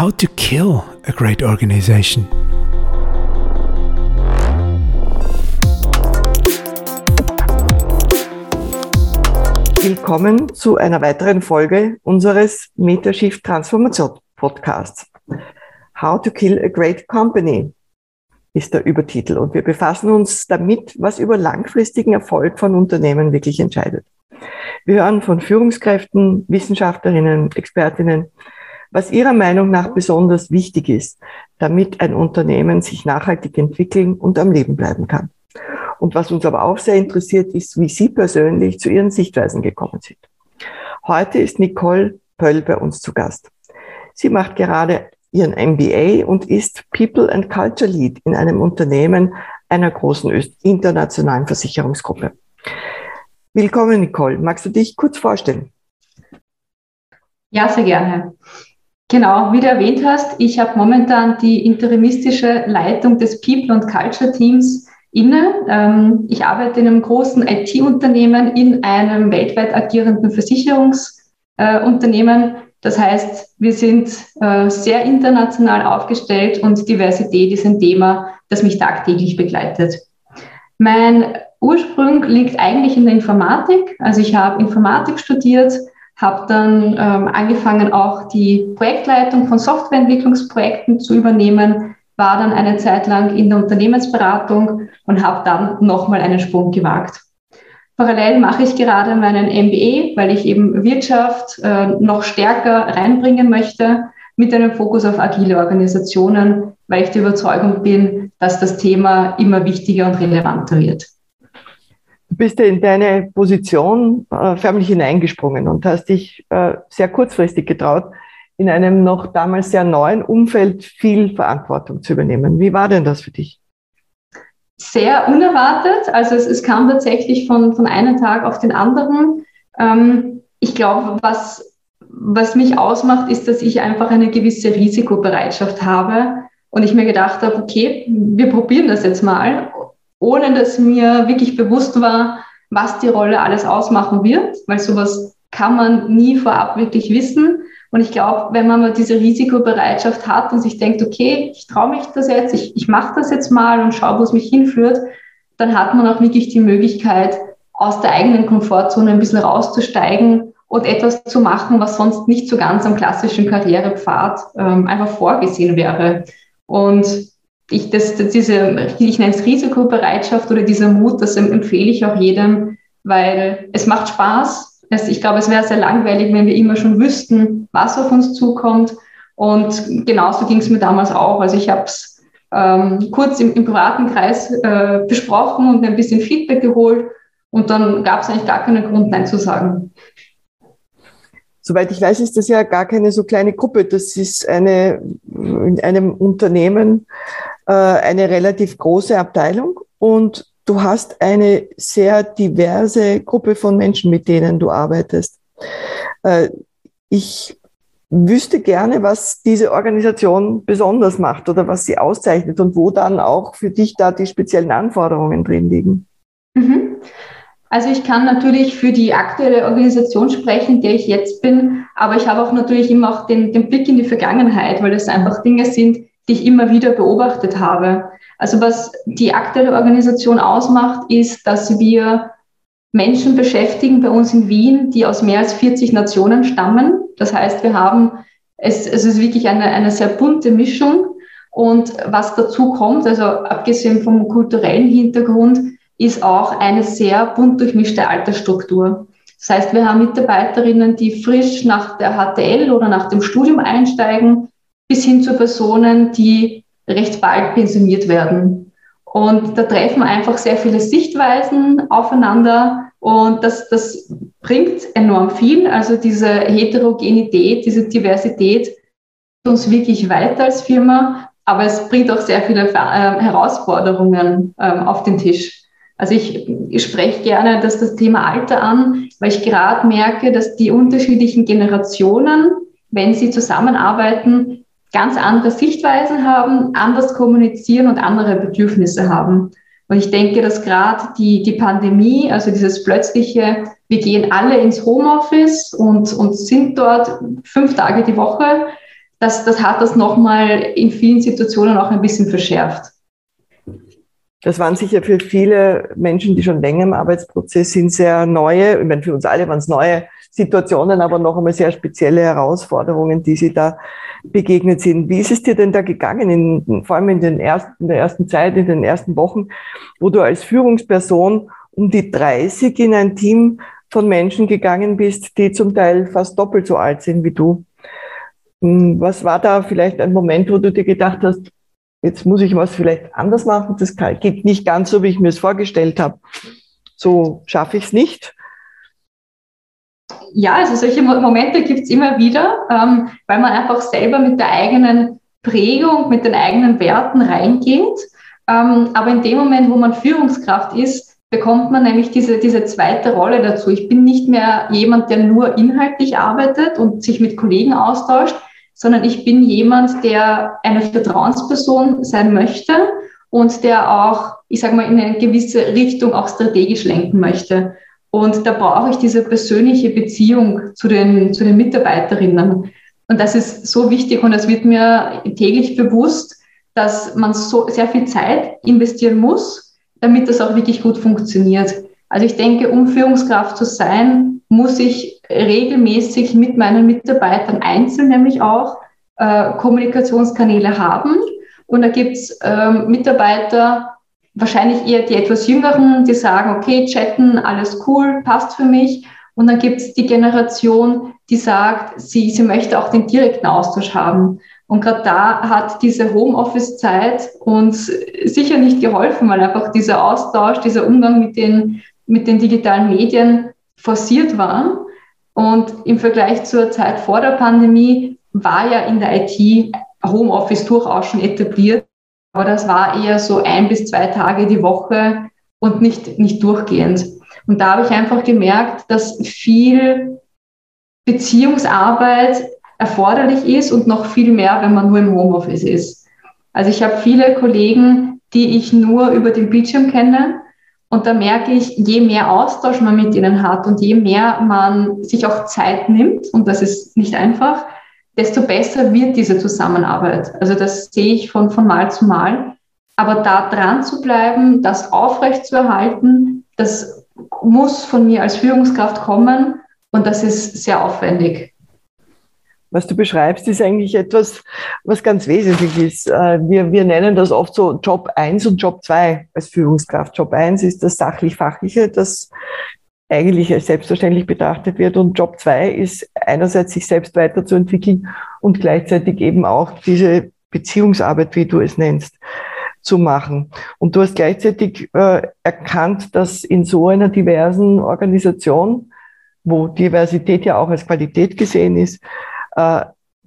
How to kill a great organization. Willkommen zu einer weiteren Folge unseres Metashift Transformation Podcasts. How to kill a great company ist der Übertitel. Und wir befassen uns damit, was über langfristigen Erfolg von Unternehmen wirklich entscheidet. Wir hören von Führungskräften, Wissenschaftlerinnen, Expertinnen, was ihrer Meinung nach besonders wichtig ist, damit ein Unternehmen sich nachhaltig entwickeln und am Leben bleiben kann. Und was uns aber auch sehr interessiert, ist, wie Sie persönlich zu Ihren Sichtweisen gekommen sind. Heute ist Nicole Pöll bei uns zu Gast. Sie macht gerade ihren MBA und ist People and Culture Lead in einem Unternehmen einer großen internationalen Versicherungsgruppe. Willkommen, Nicole. Magst du dich kurz vorstellen? Ja, sehr gerne. Genau, wie du erwähnt hast, ich habe momentan die interimistische Leitung des People and Culture Teams inne. Ähm, ich arbeite in einem großen IT-Unternehmen in einem weltweit agierenden Versicherungsunternehmen. Das heißt, wir sind äh, sehr international aufgestellt und Diversität ist ein Thema, das mich tagtäglich begleitet. Mein Ursprung liegt eigentlich in der Informatik. Also ich habe Informatik studiert, habe dann ähm, angefangen, auch die Projektleitung von Softwareentwicklungsprojekten zu übernehmen, war dann eine Zeit lang in der Unternehmensberatung und habe dann nochmal einen Sprung gewagt. Parallel mache ich gerade meinen MBA, weil ich eben Wirtschaft äh, noch stärker reinbringen möchte mit einem Fokus auf agile Organisationen, weil ich der Überzeugung bin, dass das Thema immer wichtiger und relevanter wird. Du bist ja in deine Position äh, förmlich hineingesprungen und hast dich äh, sehr kurzfristig getraut, in einem noch damals sehr neuen Umfeld viel Verantwortung zu übernehmen. Wie war denn das für dich? Sehr unerwartet. Also es, es kam tatsächlich von, von einem Tag auf den anderen. Ähm, ich glaube, was, was mich ausmacht, ist, dass ich einfach eine gewisse Risikobereitschaft habe und ich mir gedacht habe, okay, wir probieren das jetzt mal, ohne dass mir wirklich bewusst war, was die Rolle alles ausmachen wird, weil sowas kann man nie vorab wirklich wissen. Und ich glaube, wenn man mal diese Risikobereitschaft hat und sich denkt, okay, ich traue mich das jetzt, ich, ich mache das jetzt mal und schaue, wo es mich hinführt, dann hat man auch wirklich die Möglichkeit, aus der eigenen Komfortzone ein bisschen rauszusteigen und etwas zu machen, was sonst nicht so ganz am klassischen Karrierepfad ähm, einfach vorgesehen wäre. Und ich, das, diese, ich nenne es Risikobereitschaft oder dieser Mut, das empfehle ich auch jedem, weil es macht Spaß, es, ich glaube, es wäre sehr langweilig, wenn wir immer schon wüssten, was auf uns zukommt. Und genauso ging es mir damals auch. Also ich habe es ähm, kurz im, im, privaten Kreis äh, besprochen und ein bisschen Feedback geholt. Und dann gab es eigentlich gar keinen Grund, Nein zu sagen. Soweit ich weiß, ist das ja gar keine so kleine Gruppe. Das ist eine, in einem Unternehmen eine relativ große Abteilung. Und du hast eine sehr diverse Gruppe von Menschen, mit denen du arbeitest. Äh, ich wüsste gerne, was diese Organisation besonders macht oder was sie auszeichnet und wo dann auch für dich da die speziellen Anforderungen drin liegen. Mhm. Also ich kann natürlich für die aktuelle Organisation sprechen, der ich jetzt bin, aber ich habe auch natürlich immer auch den, den Blick in die Vergangenheit, weil das einfach Dinge sind, die ich immer wieder beobachtet habe. Also was die aktuelle Organisation ausmacht, ist, dass wir Menschen beschäftigen bei uns in Wien, die aus mehr als 40 Nationen stammen. Das heißt, wir haben, es, es ist wirklich eine, eine sehr bunte Mischung. Und was dazu kommt, also abgesehen vom kulturellen Hintergrund, ist auch eine sehr bunt durchmischte Altersstruktur. Das heißt, wir haben Mitarbeiterinnen, die frisch nach der HTL oder nach dem Studium einsteigen, bis hin zu Personen, die recht bald pensioniert werden. Und da treffen einfach sehr viele Sichtweisen aufeinander und das, das bringt enorm viel. Also diese Heterogenität, diese Diversität uns wirklich weiter als Firma, aber es bringt auch sehr viele äh, Herausforderungen äh, auf den Tisch. Also ich, ich spreche gerne das, das Thema Alter an, weil ich gerade merke, dass die unterschiedlichen Generationen, wenn sie zusammenarbeiten, ganz andere Sichtweisen haben, anders kommunizieren und andere Bedürfnisse haben. Und ich denke, dass gerade die, die Pandemie, also dieses plötzliche, wir gehen alle ins Homeoffice und, und sind dort fünf Tage die Woche, das, das hat das nochmal in vielen Situationen auch ein bisschen verschärft. Das waren sicher für viele Menschen, die schon länger im Arbeitsprozess sind, sehr neue, ich meine, für uns alle waren es neue Situationen, aber noch einmal sehr spezielle Herausforderungen, die Sie da begegnet sind. Wie ist es dir denn da gegangen, in, vor allem in, den ersten, in der ersten Zeit, in den ersten Wochen, wo du als Führungsperson um die 30 in ein Team von Menschen gegangen bist, die zum Teil fast doppelt so alt sind wie du? Hm, was war da vielleicht ein Moment, wo du dir gedacht hast, jetzt muss ich was vielleicht anders machen, das geht nicht ganz so, wie ich mir es vorgestellt habe. So schaffe ich es nicht ja, also solche Momente gibt es immer wieder, ähm, weil man einfach selber mit der eigenen Prägung, mit den eigenen Werten reingeht. Ähm, aber in dem Moment, wo man Führungskraft ist, bekommt man nämlich diese, diese zweite Rolle dazu. Ich bin nicht mehr jemand, der nur inhaltlich arbeitet und sich mit Kollegen austauscht, sondern ich bin jemand, der eine Vertrauensperson sein möchte und der auch, ich sage mal, in eine gewisse Richtung auch strategisch lenken möchte. Und da brauche ich diese persönliche Beziehung zu den, zu den Mitarbeiterinnen. Und das ist so wichtig und es wird mir täglich bewusst, dass man so sehr viel Zeit investieren muss, damit das auch wirklich gut funktioniert. Also ich denke, um Führungskraft zu sein, muss ich regelmäßig mit meinen Mitarbeitern einzeln nämlich auch äh, Kommunikationskanäle haben. Und da gibt es äh, Mitarbeiter, wahrscheinlich eher die etwas Jüngeren, die sagen, okay, chatten, alles cool, passt für mich. Und dann gibt es die Generation, die sagt, sie, sie möchte auch den direkten Austausch haben. Und gerade da hat diese Homeoffice-Zeit uns sicher nicht geholfen, weil einfach dieser Austausch, dieser Umgang mit den, mit den digitalen Medien forciert war. Und im Vergleich zur Zeit vor der Pandemie war ja in der IT Homeoffice durchaus schon etabliert. Aber das war eher so ein bis zwei Tage die Woche und nicht, nicht durchgehend. Und da habe ich einfach gemerkt, dass viel Beziehungsarbeit erforderlich ist und noch viel mehr, wenn man nur im Homeoffice ist. Also ich habe viele Kollegen, die ich nur über den Bildschirm kenne. Und da merke ich, je mehr Austausch man mit ihnen hat und je mehr man sich auch Zeit nimmt, und das ist nicht einfach, desto besser wird diese Zusammenarbeit. Also das sehe ich von, von Mal zu Mal. Aber da dran zu bleiben, das aufrecht zu erhalten, das muss von mir als Führungskraft kommen und das ist sehr aufwendig. Was du beschreibst, ist eigentlich etwas, was ganz wesentlich ist. Äh, wir, wir nennen das oft so Job 1 und Job 2 als Führungskraft. Job 1 ist das sachlich-fachliche, das eigentlich als selbstverständlich betrachtet wird. Und Job zwei ist einerseits sich selbst weiterzuentwickeln und gleichzeitig eben auch diese Beziehungsarbeit, wie du es nennst, zu machen. Und du hast gleichzeitig äh, erkannt, dass in so einer diversen Organisation, wo Diversität ja auch als Qualität gesehen ist, äh,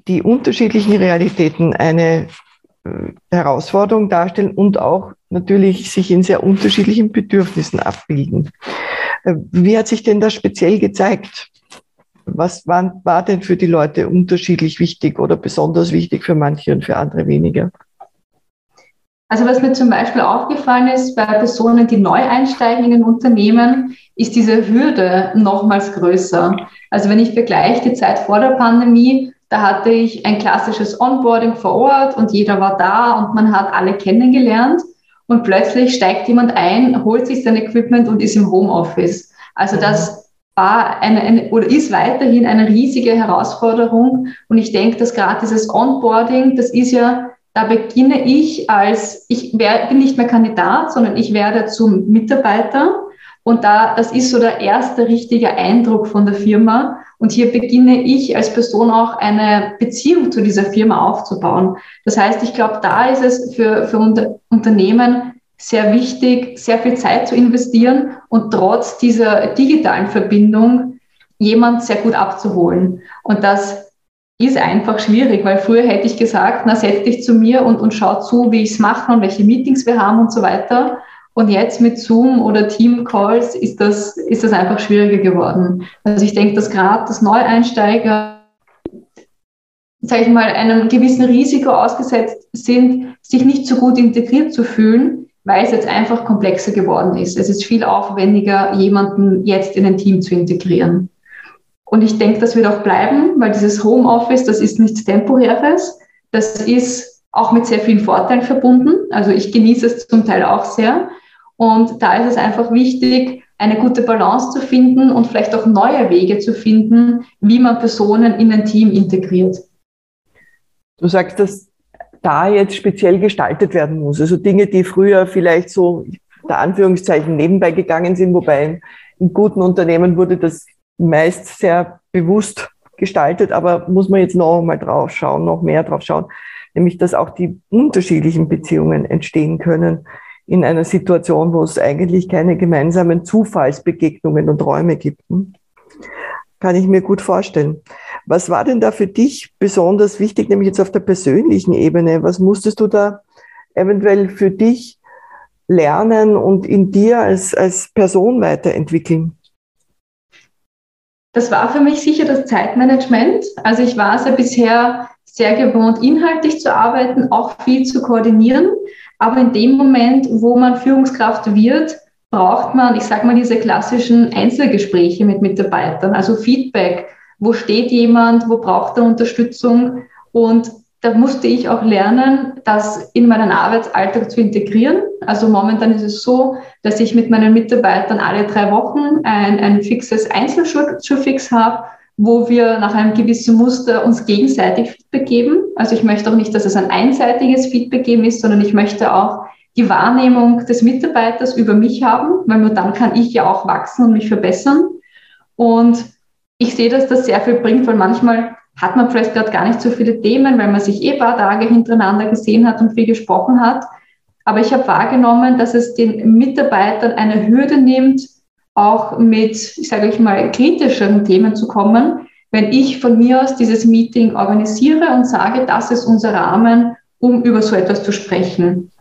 die unterschiedlichen Realitäten eine äh, Herausforderung darstellen und auch natürlich sich in sehr unterschiedlichen Bedürfnissen abbilden. Wie hat sich denn das speziell gezeigt? Was war, war denn für die Leute unterschiedlich wichtig oder besonders wichtig für manche und für andere weniger? Also was mir zum Beispiel aufgefallen ist bei Personen, die neu einsteigen in ein Unternehmen, ist diese Hürde nochmals größer. Also wenn ich vergleiche die Zeit vor der Pandemie, da hatte ich ein klassisches Onboarding vor Ort und jeder war da und man hat alle kennengelernt und plötzlich steigt jemand ein, holt sich sein Equipment und ist im Homeoffice. Also das war eine, eine oder ist weiterhin eine riesige Herausforderung. Und ich denke, dass gerade dieses Onboarding, das ist ja, da beginne ich als, ich wär, bin nicht mehr Kandidat, sondern ich werde zum Mitarbeiter. Und da, das ist so der erste richtige Eindruck von der Firma. Und hier beginne ich als Person auch eine Beziehung zu dieser Firma aufzubauen. Das heißt, ich glaube, da ist es für, für Unter Unternehmen sehr wichtig, sehr viel Zeit zu investieren und trotz dieser digitalen Verbindung jemand sehr gut abzuholen. Und das ist einfach schwierig, weil früher hätte ich gesagt, na, setz dich zu mir und, und schau zu, wie ich es mache und welche Meetings wir haben und so weiter. Und jetzt mit Zoom oder Team-Calls ist das, ist das einfach schwieriger geworden. Also ich denke, dass gerade das Neueinsteiger, sage ich mal, einem gewissen Risiko ausgesetzt sind, sich nicht so gut integriert zu fühlen, weil es jetzt einfach komplexer geworden ist. Es ist viel aufwendiger, jemanden jetzt in ein Team zu integrieren. Und ich denke, das wird auch bleiben, weil dieses Homeoffice, das ist nichts Temporäres. Das ist auch mit sehr vielen Vorteilen verbunden. Also ich genieße es zum Teil auch sehr. Und da ist es einfach wichtig, eine gute Balance zu finden und vielleicht auch neue Wege zu finden, wie man Personen in ein Team integriert. Du sagst, dass da jetzt speziell gestaltet werden muss. Also Dinge, die früher vielleicht so der Anführungszeichen nebenbei gegangen sind, wobei in guten Unternehmen wurde das meist sehr bewusst gestaltet, aber muss man jetzt noch mal drauf schauen, noch mehr drauf schauen, nämlich dass auch die unterschiedlichen Beziehungen entstehen können in einer Situation, wo es eigentlich keine gemeinsamen Zufallsbegegnungen und Räume gibt. Hm? Kann ich mir gut vorstellen. Was war denn da für dich besonders wichtig, nämlich jetzt auf der persönlichen Ebene? Was musstest du da eventuell für dich lernen und in dir als, als Person weiterentwickeln? Das war für mich sicher das Zeitmanagement. Also ich war es ja bisher sehr gewohnt, inhaltlich zu arbeiten, auch viel zu koordinieren. Aber in dem Moment, wo man Führungskraft wird, braucht man, ich sage mal, diese klassischen Einzelgespräche mit Mitarbeitern, also Feedback. Wo steht jemand? Wo braucht er Unterstützung? Und da musste ich auch lernen, das in meinen Arbeitsalltag zu integrieren. Also momentan ist es so, dass ich mit meinen Mitarbeitern alle drei Wochen ein, ein fixes Einzelschulfix habe, wo wir nach einem gewissen Muster uns gegenseitig Feedback geben. Also ich möchte auch nicht, dass es ein einseitiges Feedback geben ist, sondern ich möchte auch die Wahrnehmung des Mitarbeiters über mich haben, weil nur dann kann ich ja auch wachsen und mich verbessern. Und ich sehe, dass das sehr viel bringt, weil manchmal hat man vielleicht gerade gar nicht so viele Themen, weil man sich eh paar Tage hintereinander gesehen hat und viel gesprochen hat. Aber ich habe wahrgenommen, dass es den Mitarbeitern eine Hürde nimmt, auch mit, ich sage ich mal, kritischeren Themen zu kommen, wenn ich von mir aus dieses Meeting organisiere und sage, das ist unser Rahmen, um über so etwas zu sprechen.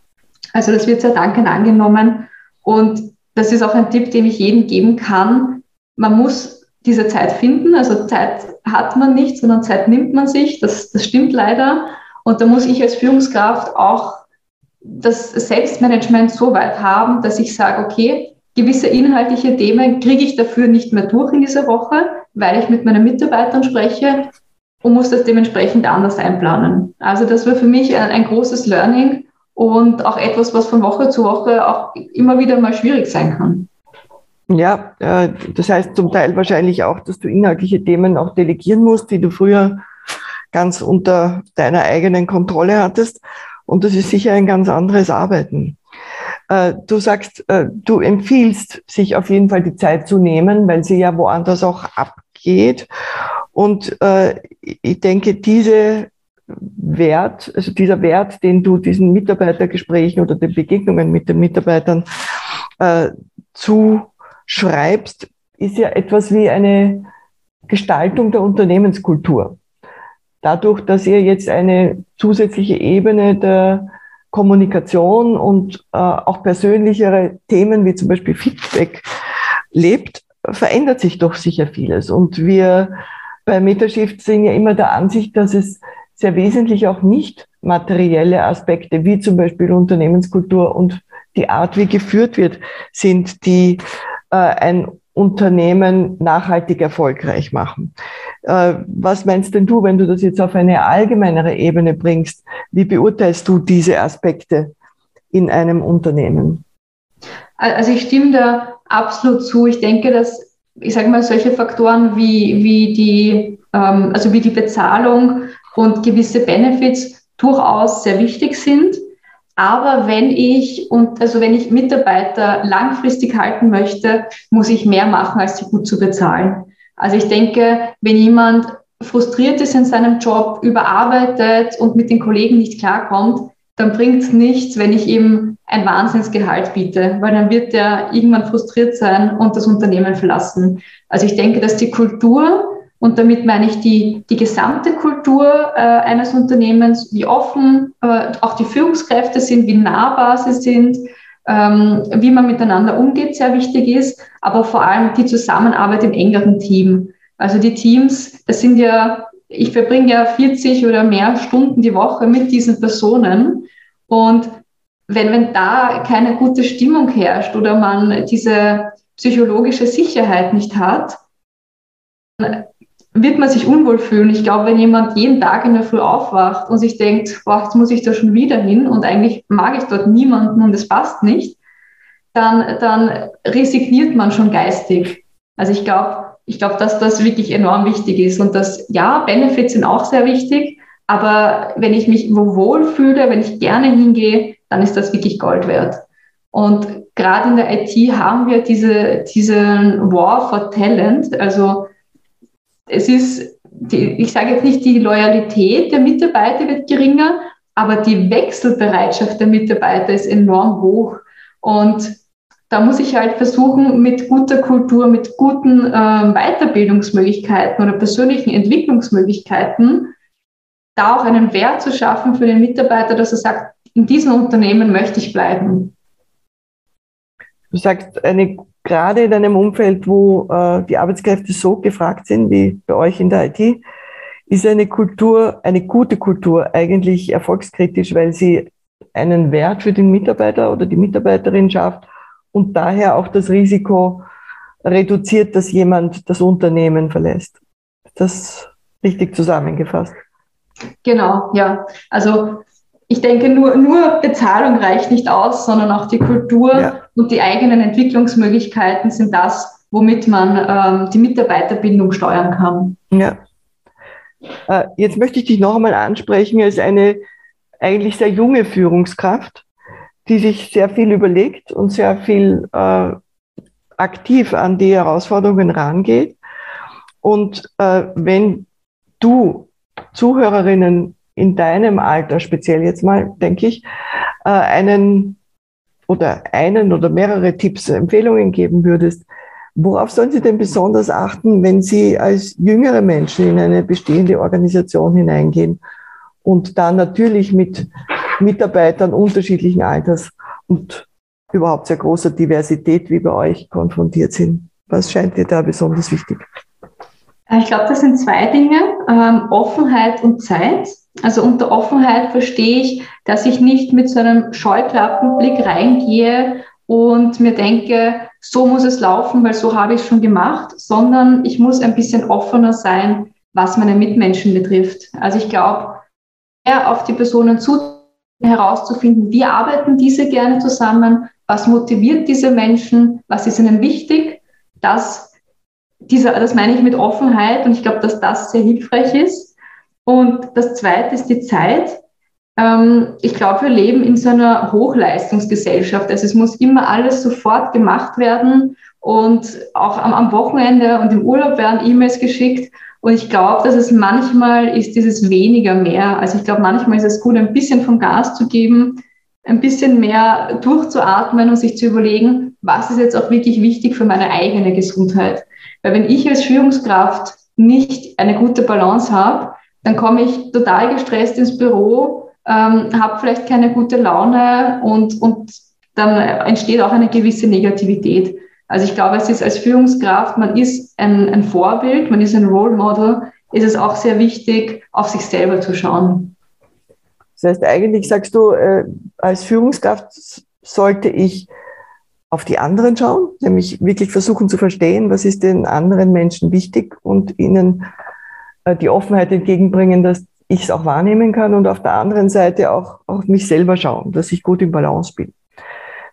Also das wird sehr dankend angenommen und das ist auch ein Tipp, den ich jedem geben kann. Man muss diese Zeit finden. Also Zeit hat man nicht, sondern Zeit nimmt man sich. Das, das stimmt leider. Und da muss ich als Führungskraft auch das Selbstmanagement so weit haben, dass ich sage, okay, gewisse inhaltliche Themen kriege ich dafür nicht mehr durch in dieser Woche, weil ich mit meinen Mitarbeitern spreche und muss das dementsprechend anders einplanen. Also das war für mich ein, ein großes Learning und auch etwas, was von Woche zu Woche auch immer wieder mal schwierig sein kann. Ja, äh, das heißt zum Teil wahrscheinlich auch, dass du inhaltliche Themen auch delegieren musst, die du früher ganz unter deiner eigenen Kontrolle hattest. Und das ist sicher ein ganz anderes Arbeiten. Äh, du sagst, äh, du empfiehlst, sich auf jeden Fall die Zeit zu nehmen, weil sie ja woanders auch abgeht. Und ich denke, diese Wert, also dieser Wert, den du diesen Mitarbeitergesprächen oder den Begegnungen mit den Mitarbeitern zu schreibst, ist ja etwas wie eine Gestaltung der Unternehmenskultur. Dadurch, dass ihr jetzt eine zusätzliche Ebene der Kommunikation und äh, auch persönlichere Themen wie zum Beispiel Feedback lebt, verändert sich doch sicher vieles. Und wir bei Metashift sind ja immer der Ansicht, dass es sehr wesentlich auch nicht materielle Aspekte wie zum Beispiel Unternehmenskultur und die Art, wie geführt wird, sind, die äh, ein Unternehmen nachhaltig erfolgreich machen. Äh, was meinst denn du, wenn du das jetzt auf eine allgemeinere Ebene bringst? Wie beurteilst du diese Aspekte in einem Unternehmen? Also ich stimme da absolut zu. Ich denke, dass, ich sage mal, solche Faktoren wie, wie, die, ähm, also wie die Bezahlung und gewisse Benefits durchaus sehr wichtig sind. Aber wenn ich und also wenn ich Mitarbeiter langfristig halten möchte, muss ich mehr machen, als sie gut zu bezahlen. Also ich denke, wenn jemand frustriert ist in seinem Job, überarbeitet und mit den Kollegen nicht klarkommt, dann bringt es nichts, wenn ich ihm ein Wahnsinnsgehalt biete, weil dann wird er irgendwann frustriert sein und das Unternehmen verlassen. Also ich denke, dass die Kultur und damit meine ich die, die gesamte Kultur äh, eines Unternehmens, wie offen äh, auch die Führungskräfte sind, wie nahbar sie sind, ähm, wie man miteinander umgeht, sehr wichtig ist, aber vor allem die Zusammenarbeit im engeren Team. Also die Teams, das sind ja, ich verbringe ja 40 oder mehr Stunden die Woche mit diesen Personen und wenn, wenn da keine gute Stimmung herrscht oder man diese psychologische Sicherheit nicht hat, wird man sich unwohl fühlen. Ich glaube, wenn jemand jeden Tag in der Früh aufwacht und sich denkt, boah, jetzt muss ich da schon wieder hin und eigentlich mag ich dort niemanden und es passt nicht, dann, dann resigniert man schon geistig. Also ich glaube, ich glaube, dass das wirklich enorm wichtig ist und dass, ja, Benefits sind auch sehr wichtig, aber wenn ich mich wo wohlfühle, wenn ich gerne hingehe, dann ist das wirklich Gold wert. Und gerade in der IT haben wir diese, diesen War for Talent. Also es ist, die, ich sage jetzt nicht, die Loyalität der Mitarbeiter wird geringer, aber die Wechselbereitschaft der Mitarbeiter ist enorm hoch. Und da muss ich halt versuchen, mit guter Kultur, mit guten äh, Weiterbildungsmöglichkeiten oder persönlichen Entwicklungsmöglichkeiten da auch einen Wert zu schaffen für den Mitarbeiter, dass er sagt, in diesem Unternehmen möchte ich bleiben. Du sagst, eine, gerade in einem Umfeld, wo äh, die Arbeitskräfte so gefragt sind wie bei euch in der IT, ist eine Kultur, eine gute Kultur eigentlich erfolgskritisch, weil sie einen Wert für den Mitarbeiter oder die Mitarbeiterin schafft und daher auch das Risiko reduziert, dass jemand das Unternehmen verlässt. Das richtig zusammengefasst. Genau, ja. Also ich denke, nur, nur Bezahlung reicht nicht aus, sondern auch die Kultur ja. und die eigenen Entwicklungsmöglichkeiten sind das, womit man ähm, die Mitarbeiterbindung steuern kann. Ja. Äh, jetzt möchte ich dich noch einmal ansprechen als eine eigentlich sehr junge Führungskraft, die sich sehr viel überlegt und sehr viel äh, aktiv an die Herausforderungen rangeht. Und äh, wenn du Zuhörerinnen in deinem Alter, speziell jetzt mal, denke ich, äh, einen oder einen oder mehrere Tipps, Empfehlungen geben würdest, worauf sollen sie denn besonders achten, wenn sie als jüngere Menschen in eine bestehende Organisation hineingehen und dann natürlich mit Mitarbeitern unterschiedlichen Alters und überhaupt sehr großer Diversität wie bei euch konfrontiert sind? Was scheint dir da besonders wichtig? Äh, ich glaube, das sind zwei Dinge, ähm, Offenheit und Zeit. Also unter Offenheit verstehe ich, dass ich nicht mit so einem Scheuklappenblick reingehe und mir denke, so muss es laufen, weil so habe ich es schon gemacht, sondern ich muss ein bisschen offener sein, was meine Mitmenschen betrifft. Also ich glaube, eher auf die Personen zu herauszufinden, wie arbeiten diese gerne zusammen, was motiviert diese Menschen, was ist ihnen wichtig, das dieser, das meine ich mit Offenheit und ich glaube, dass das sehr hilfreich ist. Und das Zweite ist die Zeit. Ähm, ich glaube, wir leben in so einer Hochleistungsgesellschaft. Also es muss immer alles sofort gemacht werden und auch am, am Wochenende und im Urlaub werden E-Mails geschickt. Und ich glaube, dass es manchmal ist dieses weniger mehr. Also ich glaube, manchmal ist es gut, ein bisschen vom Gas zu geben, ein bisschen mehr durchzuatmen und sich zu überlegen, was ist jetzt auch wirklich wichtig für meine eigene Gesundheit. Weil wenn ich als Führungskraft nicht eine gute Balance habe, dann komme ich total gestresst ins Büro, ähm, habe vielleicht keine gute Laune und, und dann entsteht auch eine gewisse Negativität. Also ich glaube, es ist als Führungskraft, man ist ein, ein Vorbild, man ist ein Role Model, ist es auch sehr wichtig, auf sich selber zu schauen. Das heißt, eigentlich sagst du, äh, als Führungskraft sollte ich auf die anderen schauen, nämlich wirklich versuchen zu verstehen, was ist den anderen Menschen wichtig und ihnen äh, die Offenheit entgegenbringen, dass ich es auch wahrnehmen kann und auf der anderen Seite auch auf mich selber schauen, dass ich gut im Balance bin.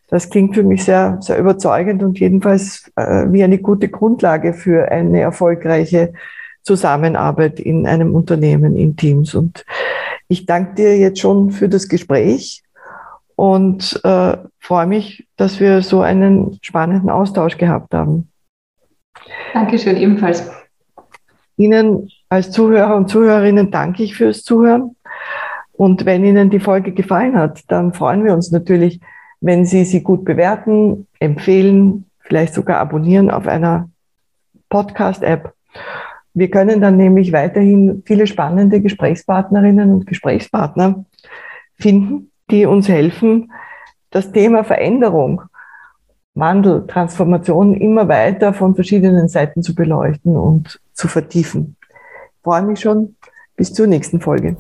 Das klingt für mich sehr, sehr überzeugend und jedenfalls äh, wie eine gute Grundlage für eine erfolgreiche Zusammenarbeit in einem Unternehmen, in Teams. Und ich danke dir jetzt schon für das Gespräch und äh, freue mich, dass wir so einen spannenden Austausch gehabt haben. Dankeschön, ebenfalls. Ihnen als Zuhörer und Zuhörerinnen danke ich fürs Zuhören. Und wenn Ihnen die Folge gefallen hat, dann freuen wir uns natürlich, wenn Sie sie gut bewerten, empfehlen, vielleicht sogar abonnieren auf einer Podcast-App. Wir können dann nämlich weiterhin viele spannende Gesprächspartnerinnen und Gesprächspartner finden die uns helfen, das Thema Veränderung, Wandel, Transformation immer weiter von verschiedenen Seiten zu beleuchten und zu vertiefen. Ich freue mich schon. Bis zur nächsten Folge.